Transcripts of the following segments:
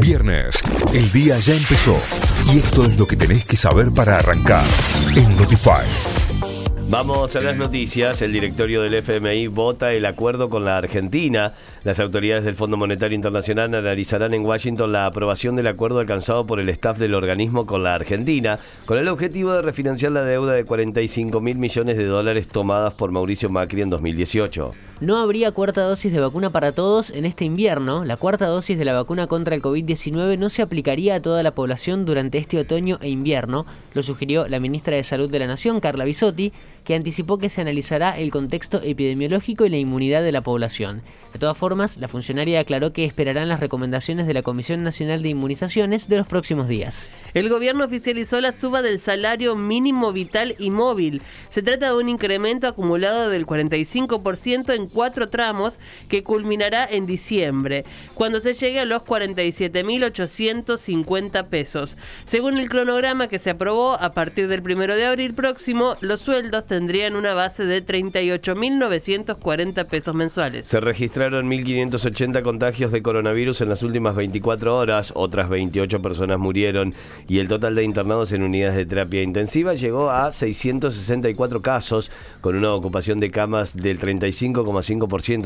Viernes, el día ya empezó y esto es lo que tenés que saber para arrancar en Notify. Vamos a las noticias. El directorio del FMI vota el acuerdo con la Argentina. Las autoridades del Fondo Monetario Internacional analizarán en Washington la aprobación del acuerdo alcanzado por el staff del organismo con la Argentina, con el objetivo de refinanciar la deuda de 45 mil millones de dólares tomadas por Mauricio Macri en 2018. No habría cuarta dosis de vacuna para todos en este invierno. La cuarta dosis de la vacuna contra el COVID-19 no se aplicaría a toda la población durante este otoño e invierno, lo sugirió la ministra de Salud de la Nación, Carla Bisotti, que anticipó que se analizará el contexto epidemiológico y la inmunidad de la población. De todas formas, la funcionaria aclaró que esperarán las recomendaciones de la Comisión Nacional de Inmunizaciones de los próximos días. El gobierno oficializó la suba del salario mínimo vital y móvil. Se trata de un incremento acumulado del 45% en cuatro tramos que culminará en diciembre, cuando se llegue a los 47.850 pesos. Según el cronograma que se aprobó, a partir del 1 de abril próximo, los sueldos tendrían una base de 38.940 pesos mensuales. Se registraron 1.580 contagios de coronavirus en las últimas 24 horas, otras 28 personas murieron y el total de internados en unidades de terapia intensiva llegó a 664 casos, con una ocupación de camas del 35,5%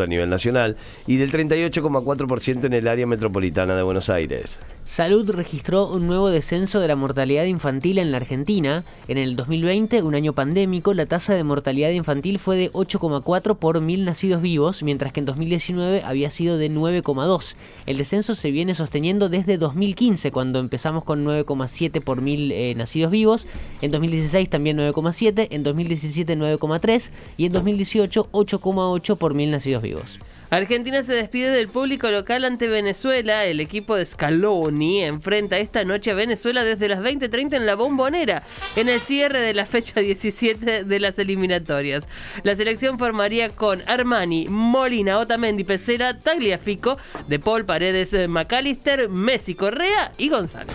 a nivel nacional y del 38,4% en el área metropolitana de Buenos Aires. Salud registró un nuevo descenso de la mortalidad infantil en la Argentina. En el 2020, un año pandémico, la tasa de mortalidad infantil fue de 8,4 por mil nacidos vivos, mientras que en 2019 había sido de 9,2. El descenso se viene sosteniendo desde 2015, cuando empezamos con 9,7 por mil eh, nacidos vivos. En 2016 también 9,7, en 2017 9,3 y en 2018 8,8 por mil nacidos vivos. Argentina se despide del público local ante Venezuela. El equipo de Scaloni enfrenta esta noche a Venezuela desde las 20:30 en la Bombonera, en el cierre de la fecha 17 de las eliminatorias. La selección formaría con Armani, Molina, Otamendi, Pesera, Tagliafico, De Paul, Paredes, McAllister, Messi, Correa y González.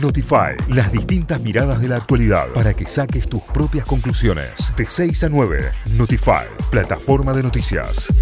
Notify, las distintas miradas de la actualidad para que saques tus propias conclusiones. De 6 a 9, Notify, plataforma de noticias.